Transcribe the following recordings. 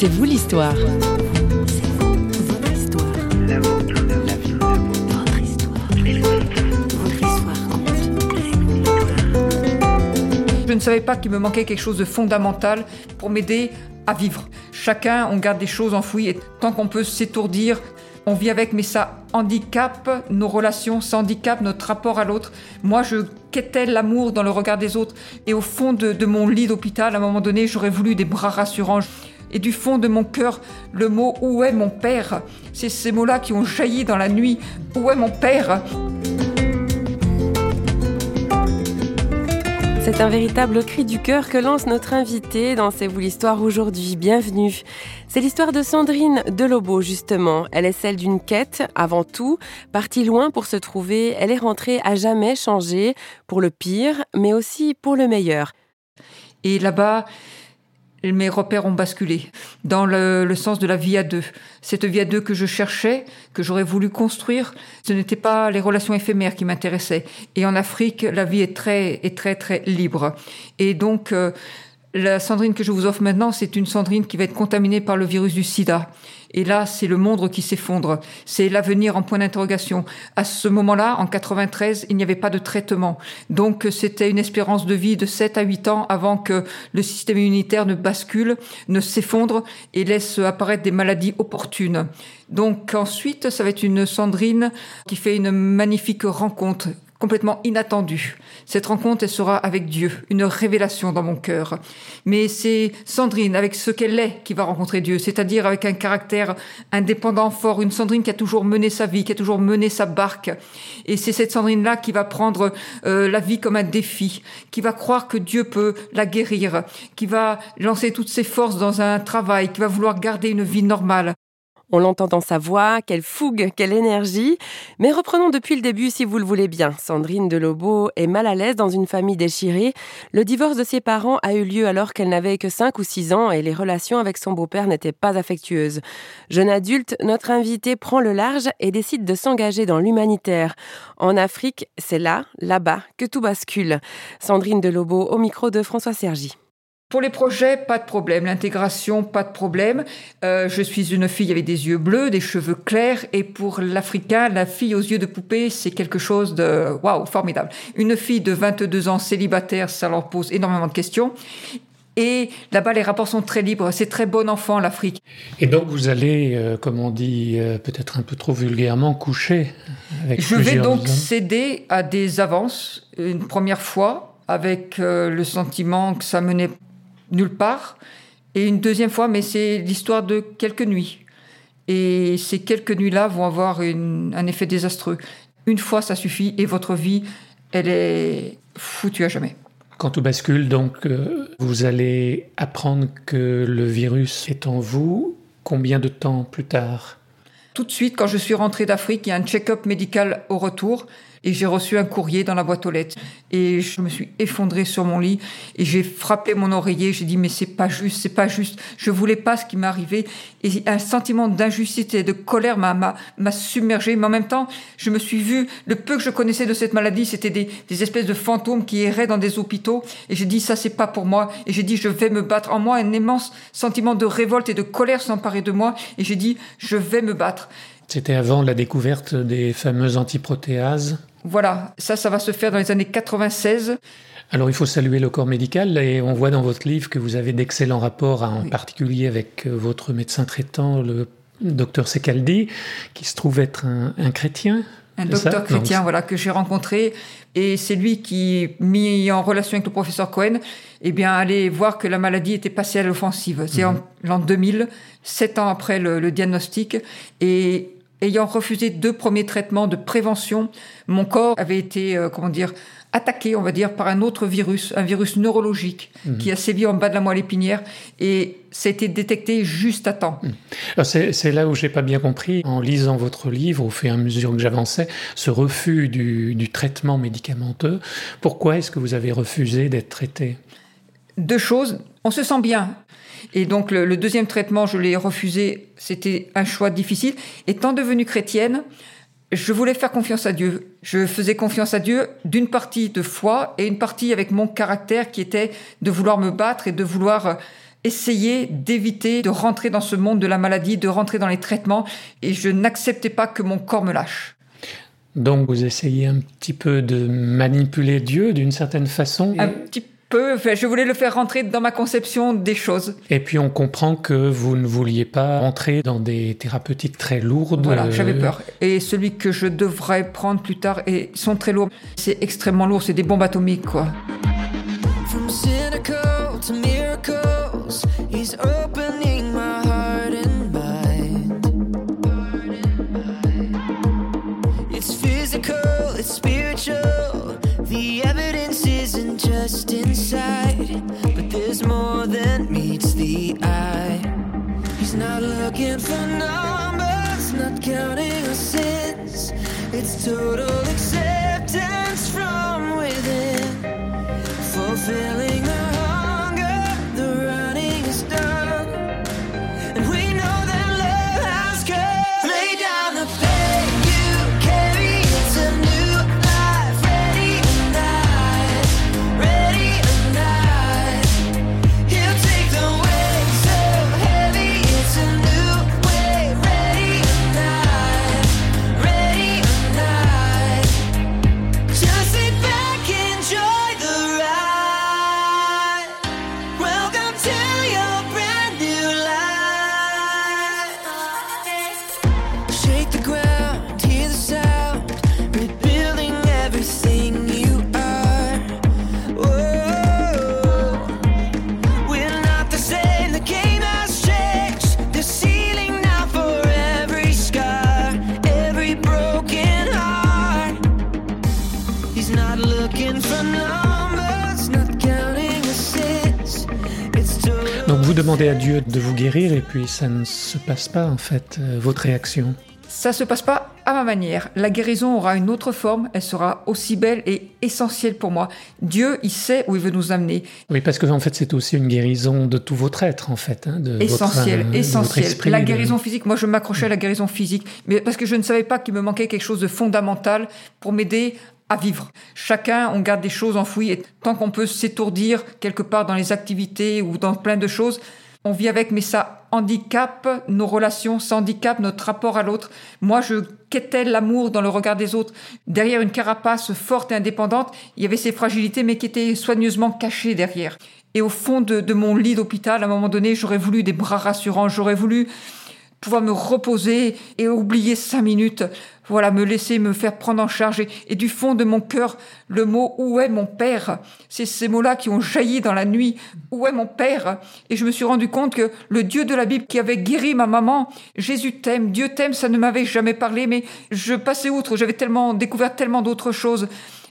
C'est vous l'histoire. Je ne savais pas qu'il me manquait quelque chose de fondamental pour m'aider à vivre. Chacun, on garde des choses enfouies et tant qu'on peut s'étourdir, on vit avec, mais ça handicape nos relations, ça handicape notre rapport à l'autre. Moi, je quêtais l'amour dans le regard des autres. Et au fond de, de mon lit d'hôpital, à un moment donné, j'aurais voulu des bras rassurants. Et du fond de mon cœur, le mot Où est mon père? C'est ces mots-là qui ont jailli dans la nuit. Où est mon père? C'est un véritable cri du cœur que lance notre invité dans C'est vous l'histoire aujourd'hui. Bienvenue. C'est l'histoire de Sandrine Delobo, justement. Elle est celle d'une quête, avant tout. Partie loin pour se trouver, elle est rentrée à jamais changée, pour le pire, mais aussi pour le meilleur. Et là-bas, mes repères ont basculé dans le, le, sens de la vie à deux. Cette vie à deux que je cherchais, que j'aurais voulu construire, ce n'était pas les relations éphémères qui m'intéressaient. Et en Afrique, la vie est très, est très, très libre. Et donc, euh, la Sandrine que je vous offre maintenant, c'est une Sandrine qui va être contaminée par le virus du sida. Et là, c'est le monde qui s'effondre. C'est l'avenir en point d'interrogation. À ce moment-là, en 93, il n'y avait pas de traitement. Donc, c'était une espérance de vie de 7 à 8 ans avant que le système immunitaire ne bascule, ne s'effondre et laisse apparaître des maladies opportunes. Donc, ensuite, ça va être une Sandrine qui fait une magnifique rencontre complètement inattendue. Cette rencontre, elle sera avec Dieu, une révélation dans mon cœur. Mais c'est Sandrine, avec ce qu'elle est, qui va rencontrer Dieu, c'est-à-dire avec un caractère indépendant, fort, une Sandrine qui a toujours mené sa vie, qui a toujours mené sa barque. Et c'est cette Sandrine-là qui va prendre euh, la vie comme un défi, qui va croire que Dieu peut la guérir, qui va lancer toutes ses forces dans un travail, qui va vouloir garder une vie normale. On l'entend dans sa voix, quelle fougue, quelle énergie. Mais reprenons depuis le début si vous le voulez bien. Sandrine Delobo est mal à l'aise dans une famille déchirée. Le divorce de ses parents a eu lieu alors qu'elle n'avait que 5 ou 6 ans et les relations avec son beau-père n'étaient pas affectueuses. Jeune adulte, notre invité prend le large et décide de s'engager dans l'humanitaire. En Afrique, c'est là, là-bas, que tout bascule. Sandrine Delobo au micro de François Sergi. Pour les projets, pas de problème. L'intégration, pas de problème. Euh, je suis une fille avec des yeux bleus, des cheveux clairs. Et pour l'Africain, la fille aux yeux de poupée, c'est quelque chose de waouh, formidable. Une fille de 22 ans célibataire, ça leur pose énormément de questions. Et là-bas, les rapports sont très libres. C'est très bon enfant, l'Afrique. Et donc, vous allez, euh, comme on dit euh, peut-être un peu trop vulgairement, coucher avec Je vais donc céder à des avances une première fois avec euh, le sentiment que ça menait nulle part. Et une deuxième fois, mais c'est l'histoire de quelques nuits. Et ces quelques nuits-là vont avoir une, un effet désastreux. Une fois, ça suffit et votre vie, elle est foutue à jamais. Quand tout bascule, donc, euh, vous allez apprendre que le virus est en vous. Combien de temps plus tard? Tout de suite, quand je suis rentrée d'Afrique, il y a un check-up médical au retour et j'ai reçu un courrier dans la boîte aux lettres. Et je me suis effondrée sur mon lit. Et j'ai frappé mon oreiller. J'ai dit mais c'est pas juste c'est pas juste. Je voulais pas ce qui m'arrivait. Et un sentiment d'injustice et de colère m'a m'a submergé mais en même temps je me suis vue le peu que je connaissais de cette maladie c'était des, des espèces de fantômes qui erraient dans des hôpitaux. Et j'ai dit ça c'est pas pour moi. Et j'ai dit je vais me battre. En moi un immense sentiment de révolte et de colère s'emparer de moi. Et j'ai dit je vais me battre. C'était avant la découverte des fameuses antiprotéases voilà, ça, ça va se faire dans les années 96. Alors il faut saluer le corps médical et on voit dans votre livre que vous avez d'excellents rapports, en oui. particulier avec euh, votre médecin traitant, le docteur Secaldi, qui se trouve être un, un chrétien. Un docteur ça? Chrétien, non, voilà, que j'ai rencontré. Et c'est lui qui, mis en relation avec le professeur Cohen, eh bien, allait voir que la maladie était passée à l'offensive. C'est -hmm. en l'an 2000, sept ans après le, le diagnostic. Et ayant refusé deux premiers traitements de prévention, mon corps avait été, euh, comment dire, attaqué, on va dire, par un autre virus, un virus neurologique mmh. qui a sévi en bas de la moelle épinière et ça a été détecté juste à temps. Mmh. C'est là où j'ai pas bien compris, en lisant votre livre, au fur et à mesure que j'avançais, ce refus du, du traitement médicamenteux. Pourquoi est-ce que vous avez refusé d'être traité? Deux choses. On se sent bien. Et donc le, le deuxième traitement, je l'ai refusé. C'était un choix difficile. Étant devenue chrétienne, je voulais faire confiance à Dieu. Je faisais confiance à Dieu d'une partie de foi et une partie avec mon caractère qui était de vouloir me battre et de vouloir essayer d'éviter de rentrer dans ce monde de la maladie, de rentrer dans les traitements, et je n'acceptais pas que mon corps me lâche. Donc vous essayez un petit peu de manipuler Dieu d'une certaine façon Un petit peu, je voulais le faire rentrer dans ma conception des choses. Et puis on comprend que vous ne vouliez pas rentrer dans des thérapeutiques très lourdes. Voilà, j'avais peur. Et celui que je devrais prendre plus tard, et sont très lourds, c'est extrêmement lourd, c'est des bombes atomiques quoi. just It's demandez à Dieu de vous guérir et puis ça ne se passe pas en fait, euh, votre réaction ça se passe pas à ma manière. La guérison aura une autre forme, elle sera aussi belle et essentielle pour moi. Dieu, il sait où il veut nous amener. Oui, parce que en fait, c'est aussi une guérison de tout votre être, en fait. Hein, de essentiel, votre, essentiel. la de- guérison physique, moi, je m'accrochais à la guérison physique, mais parce que je ne savais pas qu'il me manquait quelque chose de fondamental pour m'aider à vivre. Chacun, on garde des choses enfouies et tant qu'on peut s'étourdir quelque part dans les activités ou dans plein de choses, on vit avec, mais ça handicape nos relations, ça handicape notre rapport à l'autre. Moi, je quêtais l'amour dans le regard des autres. Derrière une carapace forte et indépendante, il y avait ces fragilités, mais qui étaient soigneusement cachées derrière. Et au fond de, de mon lit d'hôpital, à un moment donné, j'aurais voulu des bras rassurants, j'aurais voulu pouvoir me reposer et oublier cinq minutes. Voilà, me laisser me faire prendre en charge. Et, du fond de mon cœur, le mot Où est mon père? C'est ces mots-là qui ont jailli dans la nuit. Où est mon père? Et je me suis rendu compte que le Dieu de la Bible qui avait guéri ma maman, Jésus t'aime, Dieu t'aime, ça ne m'avait jamais parlé, mais je passais outre. J'avais tellement découvert tellement d'autres choses.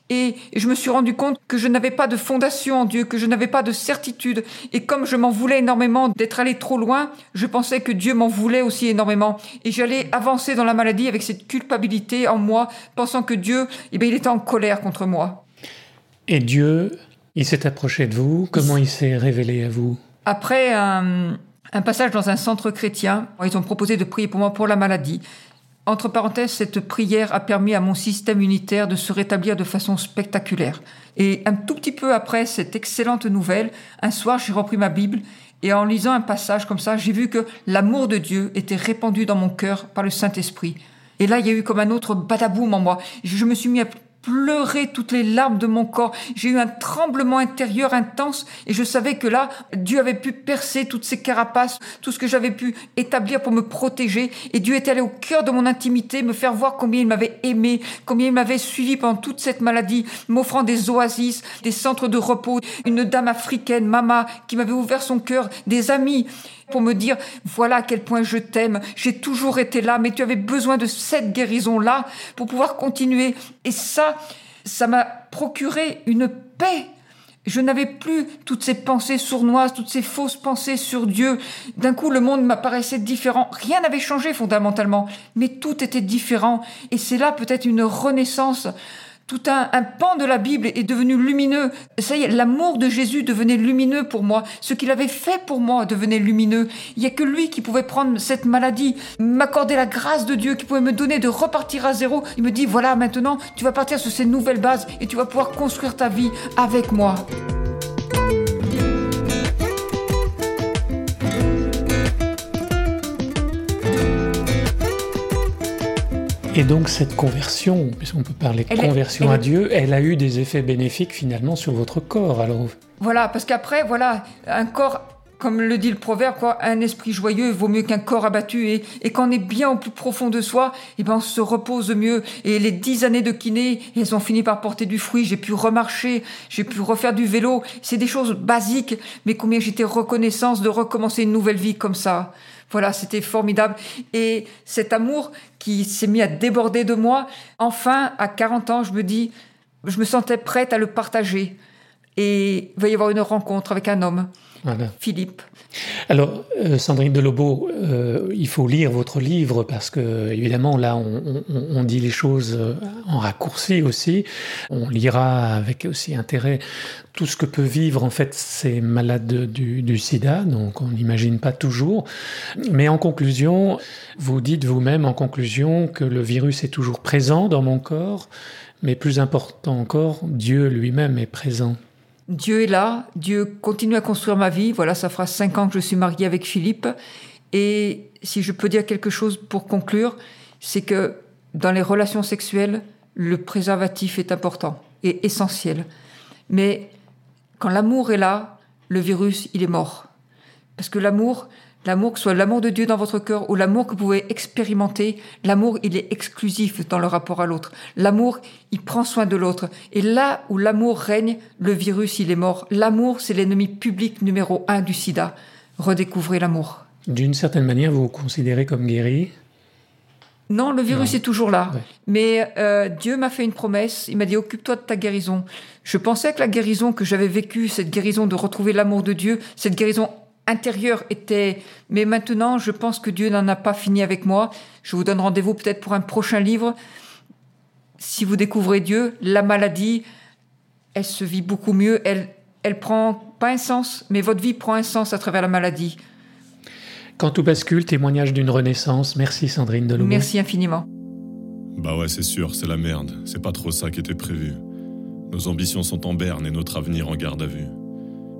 Et je me suis rendu compte que je n'avais pas de fondation en Dieu, que je n'avais pas de certitude. Et comme je m'en voulais énormément d'être allé trop loin, je pensais que Dieu m'en voulait aussi énormément. Et j'allais avancer dans la maladie avec cette culpabilité en moi, pensant que Dieu, eh bien, il était en colère contre moi. Et Dieu, il s'est approché de vous. Comment il s'est révélé à vous? Après un, un passage dans un centre chrétien, ils ont proposé de prier pour moi pour la maladie. Entre parenthèses, cette prière a permis à mon système immunitaire de se rétablir de façon spectaculaire. Et un tout petit peu après cette excellente nouvelle, un soir, j'ai repris ma Bible et en lisant un passage comme ça, j'ai vu que l'amour de Dieu était répandu dans mon cœur par le Saint-Esprit. Et là, il y a eu comme un autre badaboum en moi. Je me suis mis à pleurer toutes les larmes de mon corps. J'ai eu un tremblement intérieur intense et je savais que là, Dieu avait pu percer toutes ces carapaces, tout ce que j'avais pu établir pour me protéger. Et Dieu était allé au cœur de mon intimité, me faire voir combien il m'avait aimé, combien il m'avait suivi pendant toute cette maladie, m'offrant des oasis, des centres de repos, une dame africaine, Mama, qui m'avait ouvert son cœur, des amis pour me dire voilà à quel point je t'aime, j'ai toujours été là, mais tu avais besoin de cette guérison-là pour pouvoir continuer. Et ça, ça m'a procuré une paix. Je n'avais plus toutes ces pensées sournoises, toutes ces fausses pensées sur Dieu. D'un coup, le monde m'apparaissait différent. Rien n'avait changé fondamentalement, mais tout était différent. Et c'est là peut-être une renaissance tout un, un, pan de la Bible est devenu lumineux. Ça y est, l'amour de Jésus devenait lumineux pour moi. Ce qu'il avait fait pour moi devenait lumineux. Il n'y a que lui qui pouvait prendre cette maladie, m'accorder la grâce de Dieu, qui pouvait me donner de repartir à zéro. Il me dit, voilà, maintenant, tu vas partir sur ces nouvelles bases et tu vas pouvoir construire ta vie avec moi. Et donc cette conversion, puisqu'on peut parler de conversion à Dieu, elle a eu des effets bénéfiques finalement sur votre corps. Alors voilà, parce qu'après, voilà, un corps comme le dit le proverbe, quoi, un esprit joyeux vaut mieux qu'un corps abattu. Et, et quand on est bien au plus profond de soi, et eh ben on se repose mieux. Et les dix années de kiné, elles ont fini par porter du fruit. J'ai pu remarcher, j'ai pu refaire du vélo. C'est des choses basiques, mais combien j'étais reconnaissance de recommencer une nouvelle vie comme ça. Voilà, c'était formidable. Et cet amour qui s'est mis à déborder de moi, enfin, à 40 ans, je me dis, je me sentais prête à le partager. Et il va y avoir une rencontre avec un homme. Philippe. Alors, euh, Sandrine Delobo, euh, il faut lire votre livre parce que, évidemment, là, on, dit les choses euh, en raccourci aussi. On lira avec aussi intérêt tout ce que peut vivre, en fait, ces malades du, du sida, donc on n'imagine pas toujours. Mais en conclusion, vous dites vous-même, en conclusion, que le virus est toujours présent dans mon corps, mais plus important encore, Dieu lui-même est présent. Dieu est là, Dieu continue à construire ma vie. Voilà, ça fera cinq ans que je suis mariée avec Philippe. Et si je peux dire quelque chose pour conclure, c'est que dans les relations sexuelles, le préservatif est important et essentiel. Mais quand l'amour est là, le virus, il est mort. Parce que l'amour, L'amour, que ce soit l'amour de Dieu dans votre cœur ou l'amour que vous pouvez expérimenter, l'amour, il est exclusif dans le rapport à l'autre. L'amour, il prend soin de l'autre. Et là où l'amour règne, le virus, il est mort. L'amour, c'est l'ennemi public numéro un du sida. Redécouvrez l'amour. D'une certaine manière, vous vous considérez comme guéri? Non, le virus est toujours là. Mais euh, Dieu m'a fait une promesse. Il m'a dit occupe-toi de ta guérison. Je pensais que la guérison que j'avais vécue, cette guérison de retrouver l'amour de Dieu, cette guérison intérieur était... Mais maintenant, je pense que Dieu n'en a pas fini avec moi. Je vous donne rendez-vous peut-être pour un prochain livre. Si vous découvrez Dieu, la maladie, elle se vit beaucoup mieux. Elle, elle prend pas un sens, mais votre vie prend un sens à travers la maladie. Quand tout bascule, témoignage d'une renaissance. Merci Sandrine Deloumou. Merci infiniment. Bah ouais, c'est sûr, c'est la merde. C'est pas trop ça qui était prévu. Nos ambitions sont en berne et notre avenir en garde à vue.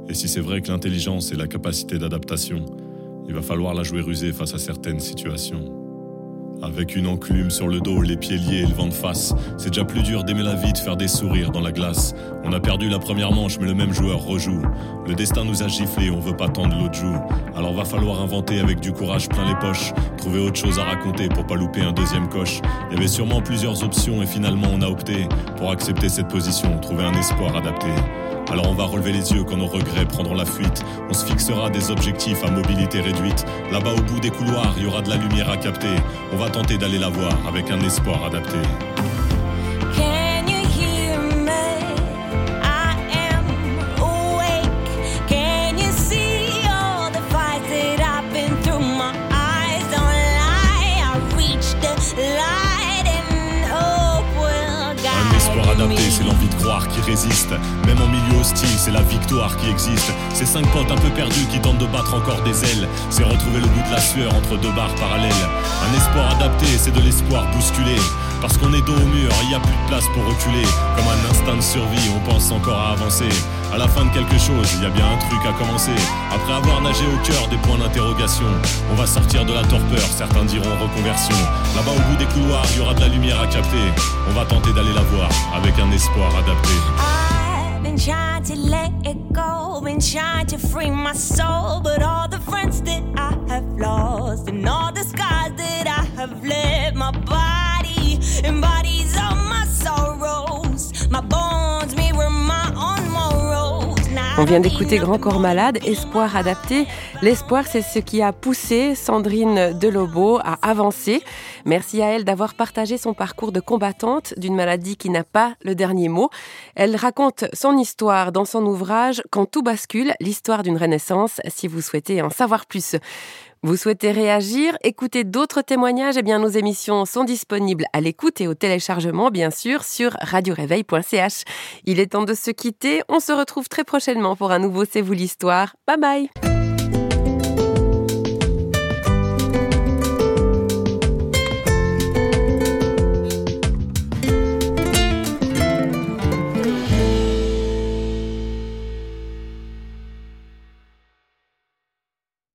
Et si c'est vrai que l'intelligence est la capacité d'adaptation, il va falloir la jouer rusée face à certaines situations. Avec une enclume sur le dos, les pieds liés et le vent de face, c'est déjà plus dur d'aimer la vie, de faire des sourires dans la glace. On a perdu la première manche, mais le même joueur rejoue. Le destin nous a giflé, on veut pas tendre l'autre joue. Alors va falloir inventer avec du courage plein les poches, trouver autre chose à raconter pour pas louper un deuxième coche. Il y avait sûrement plusieurs options et finalement on a opté pour accepter cette position, trouver un espoir adapté. Alors on va relever les yeux quand nos regrets prendront la fuite. On se fixera des objectifs à mobilité réduite. Là-bas au bout des couloirs, il y aura de la lumière à capter. On va tenter d'aller la voir avec un espoir adapté. Même en milieu hostile, c'est la victoire qui existe. Ces cinq potes un peu perdus qui tentent de battre encore des ailes. C'est retrouver le bout de la sueur entre deux barres parallèles. Un espoir adapté, c'est de l'espoir bousculé. Parce qu'on est dos au mur, il n'y a plus de place pour reculer. Comme un instinct de survie, on pense encore à avancer. À la fin de quelque chose, il y a bien un truc à commencer. Après avoir nagé au cœur des points d'interrogation, on va sortir de la torpeur, certains diront reconversion. Là-bas au bout des couloirs, il y aura de la lumière à capter. On va tenter d'aller la voir avec un espoir adapté. been trying to let it go, been trying to free my soul, but all the friends that I have lost and all the scars that I have left, On vient d'écouter Grand Corps Malade, Espoir adapté. L'espoir, c'est ce qui a poussé Sandrine Delobo à avancer. Merci à elle d'avoir partagé son parcours de combattante d'une maladie qui n'a pas le dernier mot. Elle raconte son histoire dans son ouvrage Quand tout bascule, l'histoire d'une renaissance, si vous souhaitez en savoir plus. Vous souhaitez réagir, écouter d'autres témoignages Eh bien, nos émissions sont disponibles à l'écoute et au téléchargement, bien sûr, sur radioréveil.ch. Il est temps de se quitter. On se retrouve très prochainement pour un nouveau C'est vous l'histoire. Bye bye